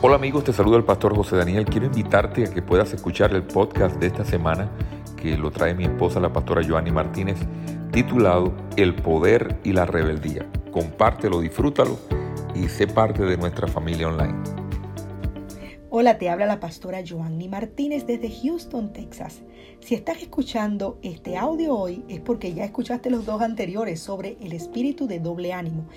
Hola amigos, te saluda el pastor José Daniel. Quiero invitarte a que puedas escuchar el podcast de esta semana que lo trae mi esposa, la pastora Joanny Martínez, titulado El poder y la rebeldía. Compártelo, disfrútalo y sé parte de nuestra familia online. Hola, te habla la pastora Joanny Martínez desde Houston, Texas. Si estás escuchando este audio hoy es porque ya escuchaste los dos anteriores sobre el espíritu de doble ánimo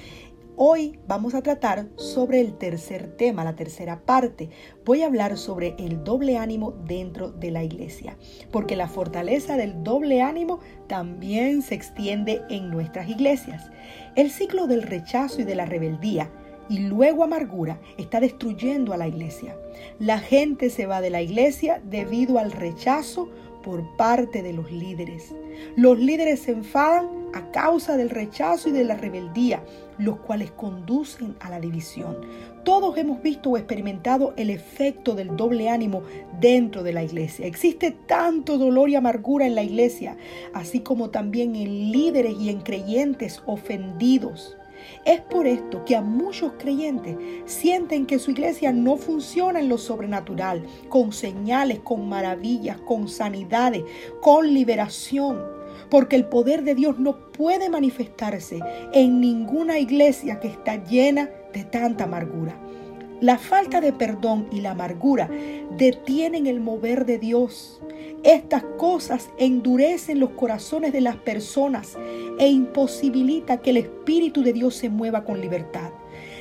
Hoy vamos a tratar sobre el tercer tema, la tercera parte. Voy a hablar sobre el doble ánimo dentro de la iglesia, porque la fortaleza del doble ánimo también se extiende en nuestras iglesias. El ciclo del rechazo y de la rebeldía y luego amargura está destruyendo a la iglesia. La gente se va de la iglesia debido al rechazo por parte de los líderes. Los líderes se enfadan a causa del rechazo y de la rebeldía, los cuales conducen a la división. Todos hemos visto o experimentado el efecto del doble ánimo dentro de la iglesia. Existe tanto dolor y amargura en la iglesia, así como también en líderes y en creyentes ofendidos. Es por esto que a muchos creyentes sienten que su iglesia no funciona en lo sobrenatural, con señales, con maravillas, con sanidades, con liberación. Porque el poder de Dios no puede manifestarse en ninguna iglesia que está llena de tanta amargura. La falta de perdón y la amargura detienen el mover de Dios. Estas cosas endurecen los corazones de las personas e imposibilita que el Espíritu de Dios se mueva con libertad.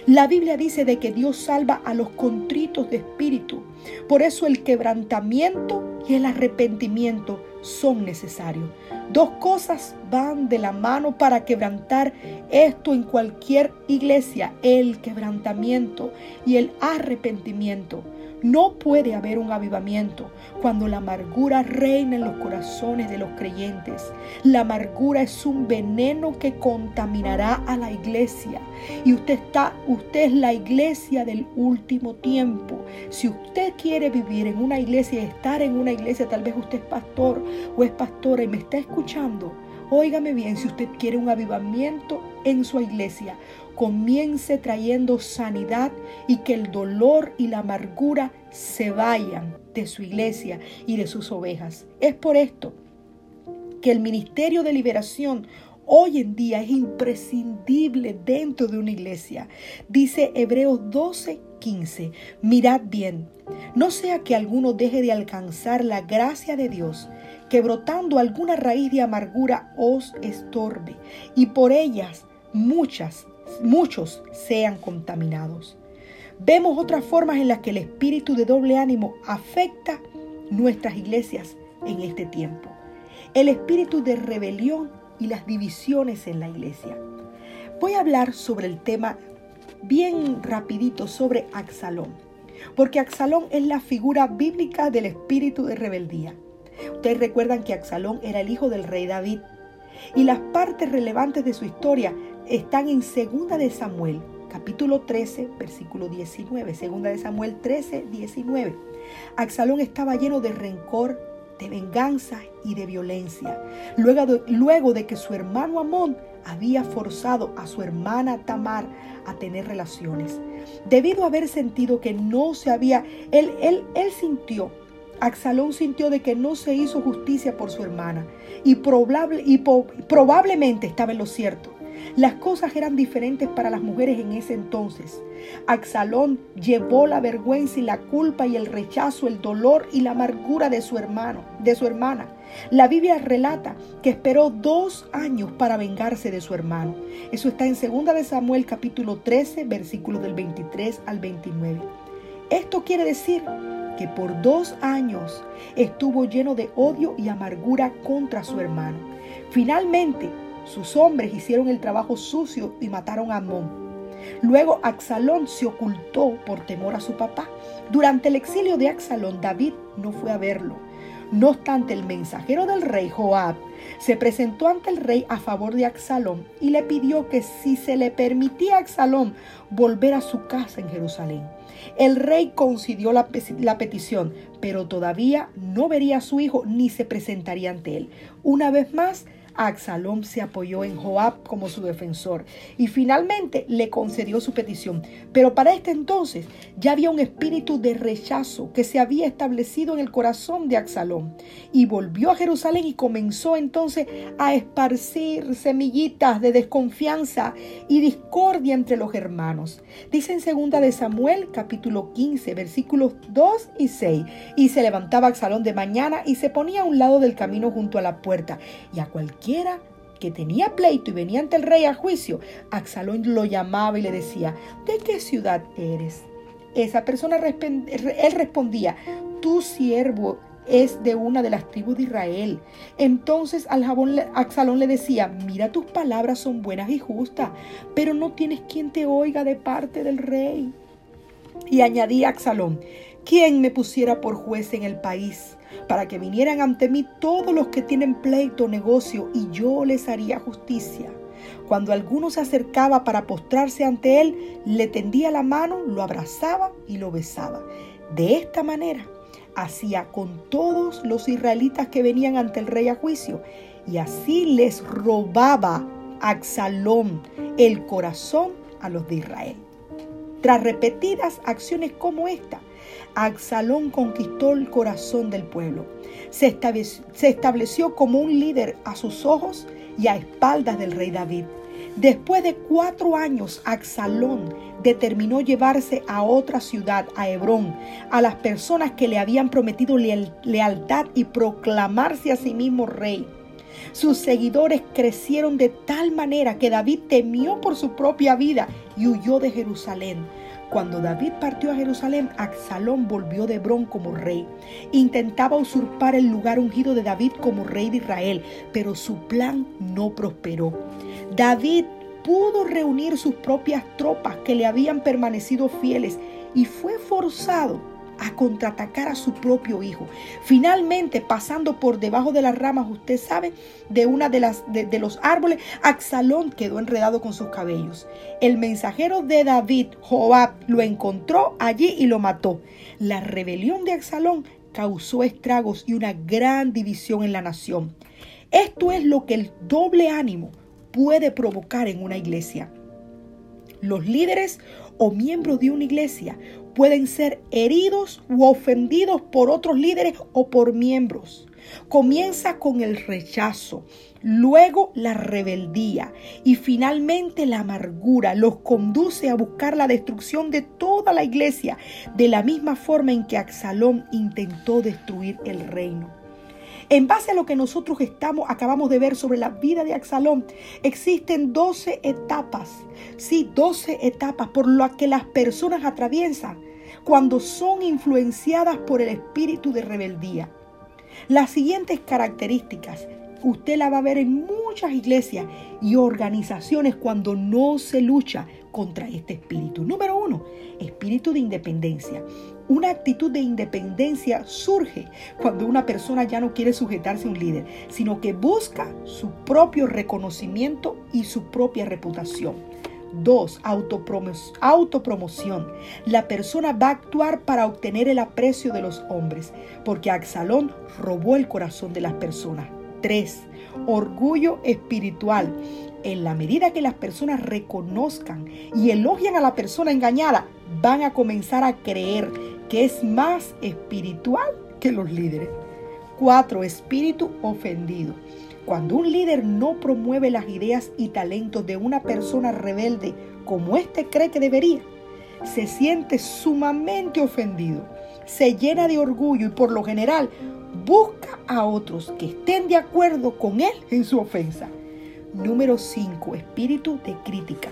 La Biblia dice de que Dios salva a los contritos de espíritu. Por eso el quebrantamiento y el arrepentimiento son necesarios. Dos cosas van de la mano para quebrantar esto en cualquier iglesia, el quebrantamiento y el arrepentimiento. No puede haber un avivamiento cuando la amargura reina en los corazones de los creyentes. La amargura es un veneno que contaminará a la iglesia. Y usted está, usted es la iglesia del último tiempo. Si usted quiere vivir en una iglesia y estar en una iglesia, tal vez usted es pastor o es pastora y me está escuchando. Óigame bien, si usted quiere un avivamiento en su iglesia, comience trayendo sanidad y que el dolor y la amargura se vayan de su iglesia y de sus ovejas. Es por esto que el ministerio de liberación hoy en día es imprescindible dentro de una iglesia. Dice Hebreos 12, 15, mirad bien, no sea que alguno deje de alcanzar la gracia de Dios, que brotando alguna raíz de amargura os estorbe, y por ellas muchas muchos sean contaminados. Vemos otras formas en las que el espíritu de doble ánimo afecta nuestras iglesias en este tiempo. El espíritu de rebelión y las divisiones en la iglesia. Voy a hablar sobre el tema bien rapidito sobre Axalón, porque Axalón es la figura bíblica del espíritu de rebeldía. Ustedes recuerdan que Axalón era el hijo del rey David y las partes relevantes de su historia están en Segunda de Samuel, capítulo 13, versículo 19. Segunda de Samuel 13, 19. Axalón estaba lleno de rencor, de venganza y de violencia. Luego de, luego de que su hermano Amón había forzado a su hermana Tamar a tener relaciones. Debido a haber sentido que no se había, él, él, él sintió Axalón sintió de que no se hizo justicia por su hermana y, probable, y probablemente estaba en lo cierto. Las cosas eran diferentes para las mujeres en ese entonces. Axalón llevó la vergüenza y la culpa y el rechazo, el dolor y la amargura de su hermano, de su hermana. La Biblia relata que esperó dos años para vengarse de su hermano. Eso está en 2 de Samuel capítulo 13, versículos del 23 al 29. Esto quiere decir que por dos años estuvo lleno de odio y amargura contra su hermano. Finalmente, sus hombres hicieron el trabajo sucio y mataron a Amón. Luego Axalón se ocultó por temor a su papá. Durante el exilio de Axalón, David no fue a verlo. No obstante, el mensajero del rey Joab se presentó ante el rey a favor de Axalón y le pidió que si se le permitía a Axalón volver a su casa en Jerusalén. El rey concedió la, la, petición, pero todavía no vería a su hijo ni se presentaría ante él. Una vez más, Absalom se apoyó en Joab como su defensor y finalmente le concedió su petición. Pero para este entonces ya había un espíritu de rechazo que se había establecido en el corazón de Absalom y volvió a Jerusalén y comenzó entonces a esparcir semillitas de desconfianza y discordia entre los hermanos. Dice en segunda de Samuel capítulo 15 versículos 2 y 6 y se levantaba Absalom de mañana y se ponía a un lado del camino junto a la puerta y a cualquier que tenía pleito y venía ante el rey a juicio, Axalón lo llamaba y le decía, ¿de qué ciudad eres? Esa persona, él respondía, tu siervo es de una de las tribus de Israel. Entonces al jabón, Axalón le decía, mira tus palabras son buenas y justas, pero no tienes quien te oiga de parte del rey. Y añadía Axalón, ¿quién me pusiera por juez en el país? Para que vinieran ante mí todos los que tienen pleito negocio, y yo les haría justicia. Cuando alguno se acercaba para postrarse ante él, le tendía la mano, lo abrazaba y lo besaba. De esta manera hacía con todos los israelitas que venían ante el rey a juicio, y así les robaba Axalón el corazón a los de Israel. Tras repetidas acciones como esta, Absalón conquistó el corazón del pueblo. Se estableció, como un líder a sus ojos y a espaldas del rey David. Después de cuatro años, Absalón determinó llevarse a otra ciudad, a Hebrón, a las personas que le habían prometido lealtad y proclamarse a sí mismo rey. Sus seguidores crecieron de tal manera que David temió por su propia vida y huyó de Jerusalén. Cuando David partió a Jerusalén, Absalón volvió de Hebrón como rey. Intentaba usurpar el lugar ungido de David como rey de Israel, pero su plan no prosperó. David pudo reunir sus propias tropas que le habían permanecido fieles y fue forzado a contraatacar a su propio hijo. Finalmente, pasando por debajo de las ramas, usted sabe, de una de las de, los árboles, Axalón quedó enredado con sus cabellos. El mensajero de David, Joab, lo encontró allí y lo mató. La rebelión de Axalón causó estragos y una gran división en la nación. Esto es lo que el doble ánimo puede provocar en una iglesia. Los líderes o miembros de una iglesia pueden ser heridos u ofendidos por otros líderes o por miembros. Comienza con el rechazo, luego la rebeldía y finalmente la amargura los conduce a buscar la destrucción de toda la iglesia, de la misma forma en que Absalón intentó destruir el reino. En base a lo que nosotros estamos, acabamos de ver sobre la vida de Absalón, existen 12 etapas, sí, 12 etapas por las que las personas atraviesan cuando son influenciadas por el espíritu de rebeldía. Las siguientes características usted la va a ver en muchas iglesias y organizaciones cuando no se lucha contra este espíritu. Número uno, espíritu de independencia. Una actitud de independencia surge cuando una persona ya no quiere sujetarse a un líder, sino que busca su propio reconocimiento y su propia reputación. Dos, autopromoción. La persona va a actuar para obtener el aprecio de los hombres, porque Axalón robó el corazón de las personas. Tres, orgullo espiritual. En la medida que las personas reconozcan y elogian a la persona engañada, van a comenzar a creer que es más espiritual que los líderes. Cuatro, espíritu ofendido. Cuando un líder no promueve las ideas y talentos de una persona rebelde como éste cree que debería, se siente sumamente ofendido, se llena de orgullo y por lo general busca a otros que estén de acuerdo con él en su ofensa. Número 5. Espíritu de crítica.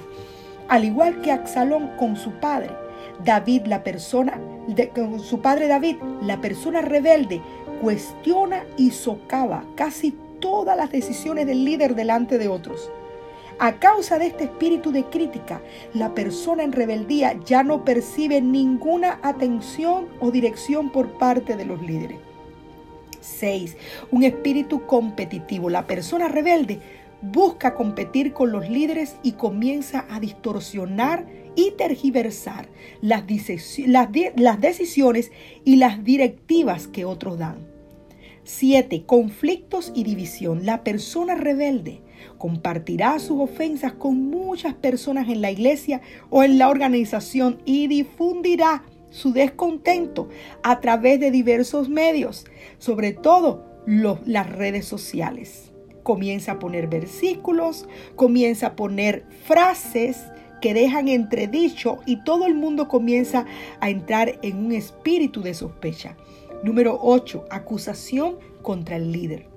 Al igual que Absalón con su padre, David, la persona, con su padre David, la persona rebelde, cuestiona y socava casi todas las decisiones del líder delante de otros. A causa de este espíritu de crítica, la persona en rebeldía ya no percibe ninguna atención o dirección por parte de los líderes. 6. Un espíritu competitivo. La persona rebelde busca competir con los líderes y comienza a distorsionar y tergiversar las, decisiones y las directivas que otros dan. 7. Conflictos y división. La persona rebelde compartirá sus ofensas con muchas personas en la iglesia o en la organización y difundirá su descontento a través de diversos medios, sobre todo las redes sociales. Comienza a poner versículos, comienza a poner frases que dejan entredicho y todo el mundo comienza a entrar en un espíritu de sospecha. Número 8. Acusación contra el líder.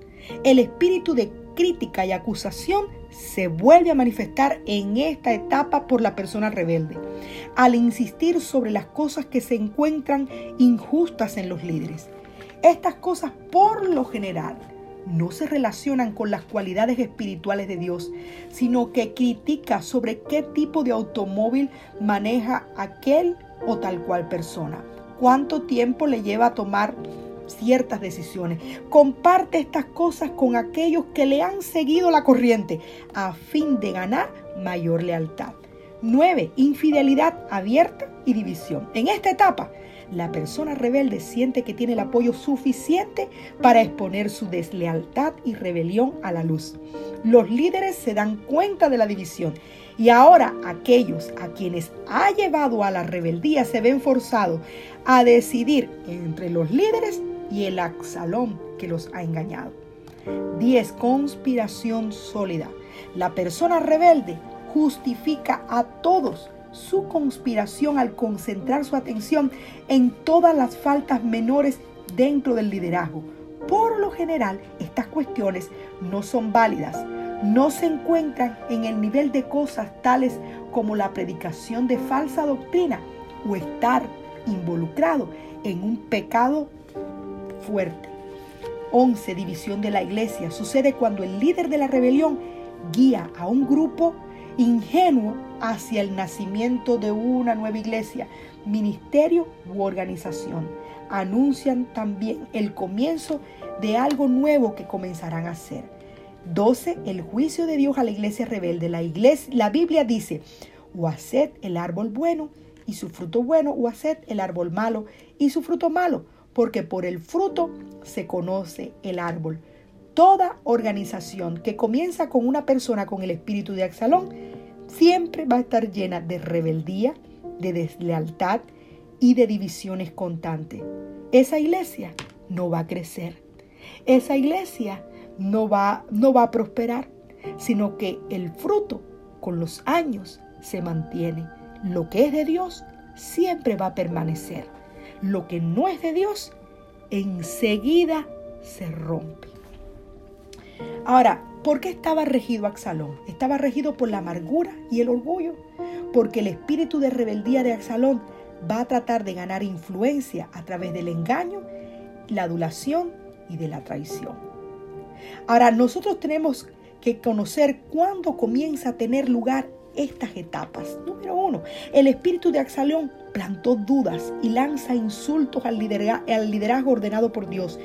El espíritu de crítica y acusación se vuelve a manifestar en esta etapa por la persona rebelde, al insistir sobre las cosas que se encuentran injustas en los líderes. Estas cosas por lo general no se relacionan con las cualidades espirituales de Dios, sino que critica sobre qué tipo de automóvil maneja aquel o tal cual persona, cuánto tiempo le lleva a tomar ciertas decisiones. Comparte estas cosas con aquellos que le han seguido la corriente a fin de ganar mayor lealtad. 9. Infidelidad abierta y división. En esta etapa, la persona rebelde siente que tiene el apoyo suficiente para exponer su deslealtad y rebelión a la luz. Los líderes se dan cuenta de la división y ahora aquellos a quienes ha llevado a la rebeldía se ven forzados a decidir entre los líderes y el axalón que los ha engañado. 10. Conspiración sólida. La persona rebelde justifica a todos su conspiración al concentrar su atención en todas las faltas menores dentro del liderazgo. Por lo general, estas cuestiones no son válidas, no se encuentran en el nivel de cosas tales como la predicación de falsa doctrina o estar involucrado en un pecado fuerte. 11. División de la iglesia. Sucede cuando el líder de la rebelión guía a un grupo ingenuo hacia el nacimiento de una nueva iglesia, ministerio u organización. Anuncian también el comienzo de algo nuevo que comenzarán a hacer. 12. El juicio de Dios a la iglesia rebelde. La, iglesia, la Biblia dice, o haced el árbol bueno y su fruto bueno, o haced el árbol malo y su fruto malo porque por el fruto se conoce el árbol. Toda organización que comienza con una persona con el espíritu de Axalón siempre va a estar llena de rebeldía, de deslealtad y de divisiones constantes. Esa iglesia no va a crecer. Esa iglesia no va, no va a prosperar, sino que el fruto con los años se mantiene. Lo que es de Dios siempre va a permanecer lo que no es de Dios, enseguida se rompe. Ahora, ¿por qué estaba regido Axalón? Estaba regido por la amargura y el orgullo, porque el espíritu de rebeldía de Axalón va a tratar de ganar influencia a través del engaño, la adulación y de la traición. Ahora, nosotros tenemos que conocer cuándo comienza a tener lugar estas etapas. Número uno, el espíritu de Axalón plantó dudas y lanza insultos al liderazgo, ordenado por Dios.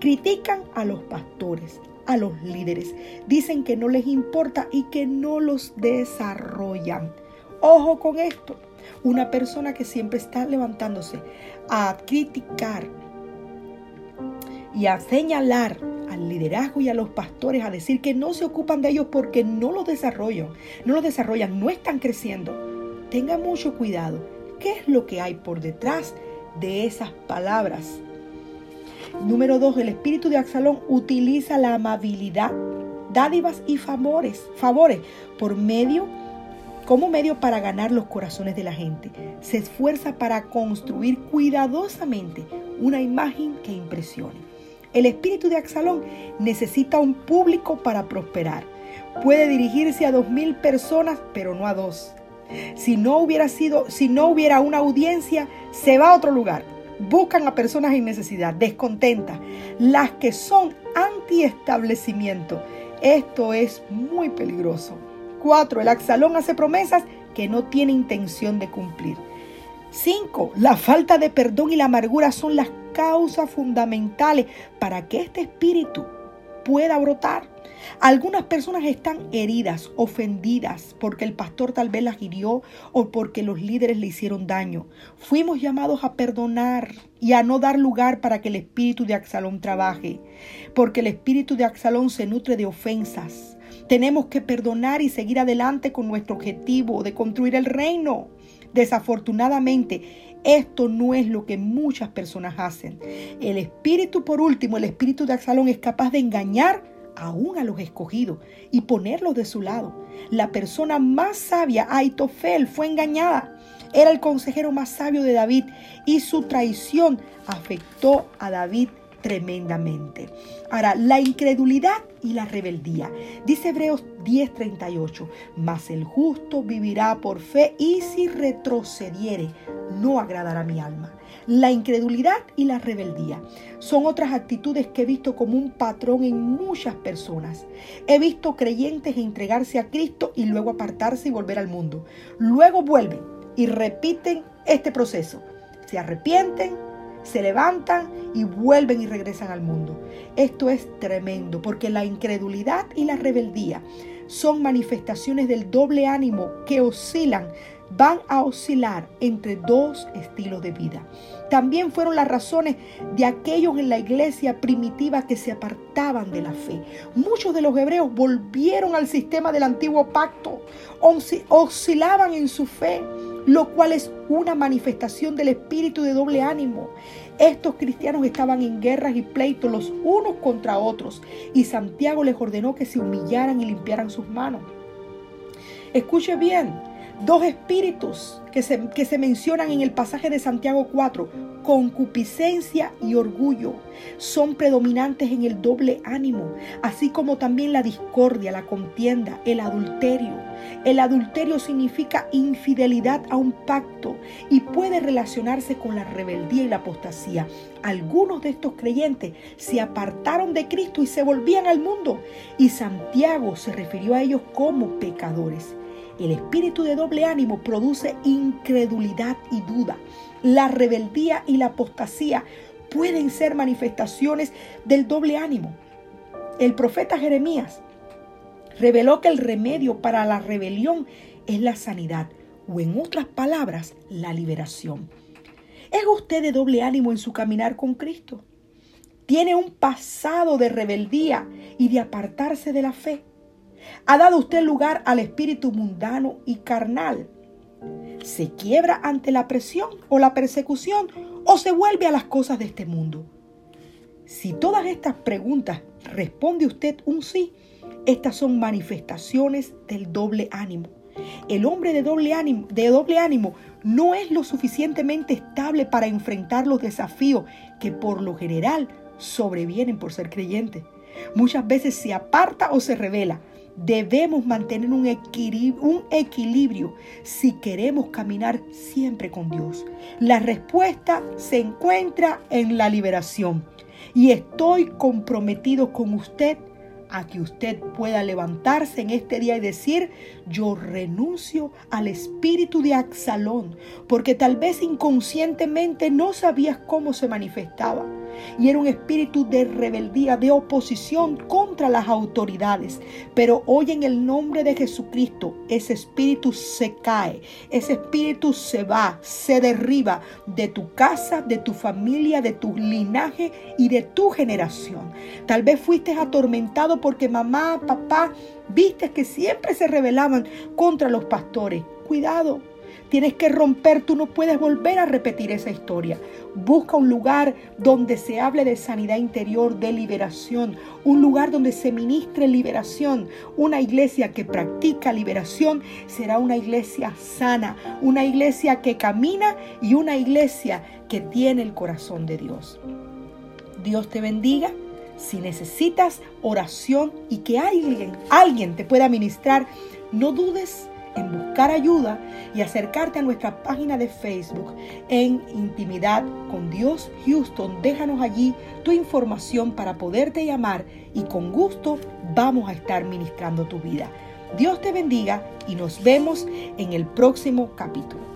Critican a los pastores, a los líderes. Dicen que no les importa y que no los desarrollan. Ojo con esto. Una persona que siempre está levantándose a criticar y a señalar al liderazgo y a los pastores a decir que no se ocupan de ellos porque no lo desarrollan, no lo desarrollan, no están creciendo. Tenga mucho cuidado. ¿Qué es lo que hay por detrás de esas palabras? Número dos, el espíritu de Axalón utiliza la amabilidad, dádivas y favores, favores por medio como medio para ganar los corazones de la gente. Se esfuerza para construir cuidadosamente una imagen que impresione. El espíritu de Axalón necesita un público para prosperar. Puede dirigirse a dos mil personas, pero no a dos. Si no hubiera sido, si no hubiera una audiencia, se va a otro lugar. Buscan a personas en necesidad, descontentas, las que son anti-establecimiento. Esto es muy peligroso. Cuatro, el Axalón hace promesas que no tiene intención de cumplir. Cinco, la falta de perdón y la amargura son las causas fundamentales para que este espíritu pueda brotar. Algunas personas están heridas, ofendidas, porque el pastor tal vez las hirió o porque los líderes le hicieron daño. Fuimos llamados a perdonar y a no dar lugar para que el espíritu de Axalón trabaje, porque el espíritu de Axalón se nutre de ofensas. Tenemos que perdonar y seguir adelante con nuestro objetivo de construir el reino. Desafortunadamente, esto no es lo que muchas personas hacen. El espíritu, por último, el espíritu de Axalón es capaz de engañar aún a los escogidos y ponerlos de su lado. La persona más sabia, Aitofel, fue engañada. Era el consejero más sabio de David y su traición afectó a David tremendamente. Ahora, la incredulidad y la rebeldía. Dice Hebreos 10:38, mas el justo vivirá por fe y si retrocediere, no agradará mi alma. La incredulidad y la rebeldía son otras actitudes que he visto como un patrón en muchas personas. He visto creyentes entregarse a Cristo y luego apartarse y volver al mundo. Luego vuelven y repiten este proceso. Se arrepienten, se levantan y vuelven y regresan al mundo. Esto es tremendo porque la incredulidad y la rebeldía son manifestaciones del doble ánimo que oscilan van a oscilar entre dos estilos de vida. También fueron las razones de aquellos en la iglesia primitiva que se apartaban de la fe. Muchos de los hebreos volvieron al sistema del antiguo pacto, oscilaban en su fe, lo cual es una manifestación del espíritu de doble ánimo. Estos cristianos estaban en guerras y pleitos los unos contra otros y Santiago les ordenó que se humillaran y limpiaran sus manos. Escuche bien, Dos espíritus que se, que se, mencionan en el pasaje de Santiago 4, concupiscencia y orgullo, son predominantes en el doble ánimo, así como también la discordia, la contienda, el adulterio. El adulterio significa infidelidad a un pacto y puede relacionarse con la rebeldía y la apostasía. Algunos de estos creyentes se apartaron de Cristo y se volvían al mundo, y Santiago se refirió a ellos como pecadores. El espíritu de doble ánimo produce incredulidad y duda. La rebeldía y la apostasía pueden ser manifestaciones del doble ánimo. El profeta Jeremías reveló que el remedio para la rebelión es la sanidad o en otras palabras, la liberación. ¿Es usted de doble ánimo en su caminar con Cristo? ¿Tiene un pasado de rebeldía y de apartarse de la fe? ¿Ha dado usted lugar al espíritu mundano y carnal? ¿Se quiebra ante la presión o la persecución o se vuelve a las cosas de este mundo? Si todas estas preguntas responde usted un sí, estas son manifestaciones del doble ánimo. El hombre de doble ánimo, de doble ánimo no es lo suficientemente estable para enfrentar los desafíos que por lo general sobrevienen por ser creyente. Muchas veces se aparta o se revela, Debemos mantener un equilibrio, si queremos caminar siempre con Dios. La respuesta se encuentra en la liberación. Y estoy comprometido con usted a que usted pueda levantarse en este día y decir, yo renuncio al espíritu de Axalón, porque tal vez inconscientemente no sabías cómo se manifestaba y era un espíritu de rebeldía, de oposición contra las autoridades. Pero hoy en el nombre de Jesucristo, ese espíritu se cae, ese espíritu se va, se derriba de tu casa, de tu familia, de tu linaje y de tu generación. Tal vez fuiste atormentado porque mamá, papá, viste que siempre se rebelaban contra los pastores. Cuidado, Tienes que romper, tú no puedes volver a repetir esa historia. Busca un lugar donde se hable de sanidad interior, de liberación, un lugar donde se ministre liberación. Una iglesia que practica liberación será una iglesia sana, una iglesia que camina y una iglesia que tiene el corazón de Dios. Dios te bendiga. Si necesitas oración y que alguien, alguien te pueda ministrar, no dudes en buscar ayuda y acercarte a nuestra página de Facebook en Intimidad con Dios Houston. Déjanos allí tu información para poderte llamar y con gusto vamos a estar ministrando tu vida. Dios te bendiga y nos vemos en el próximo capítulo.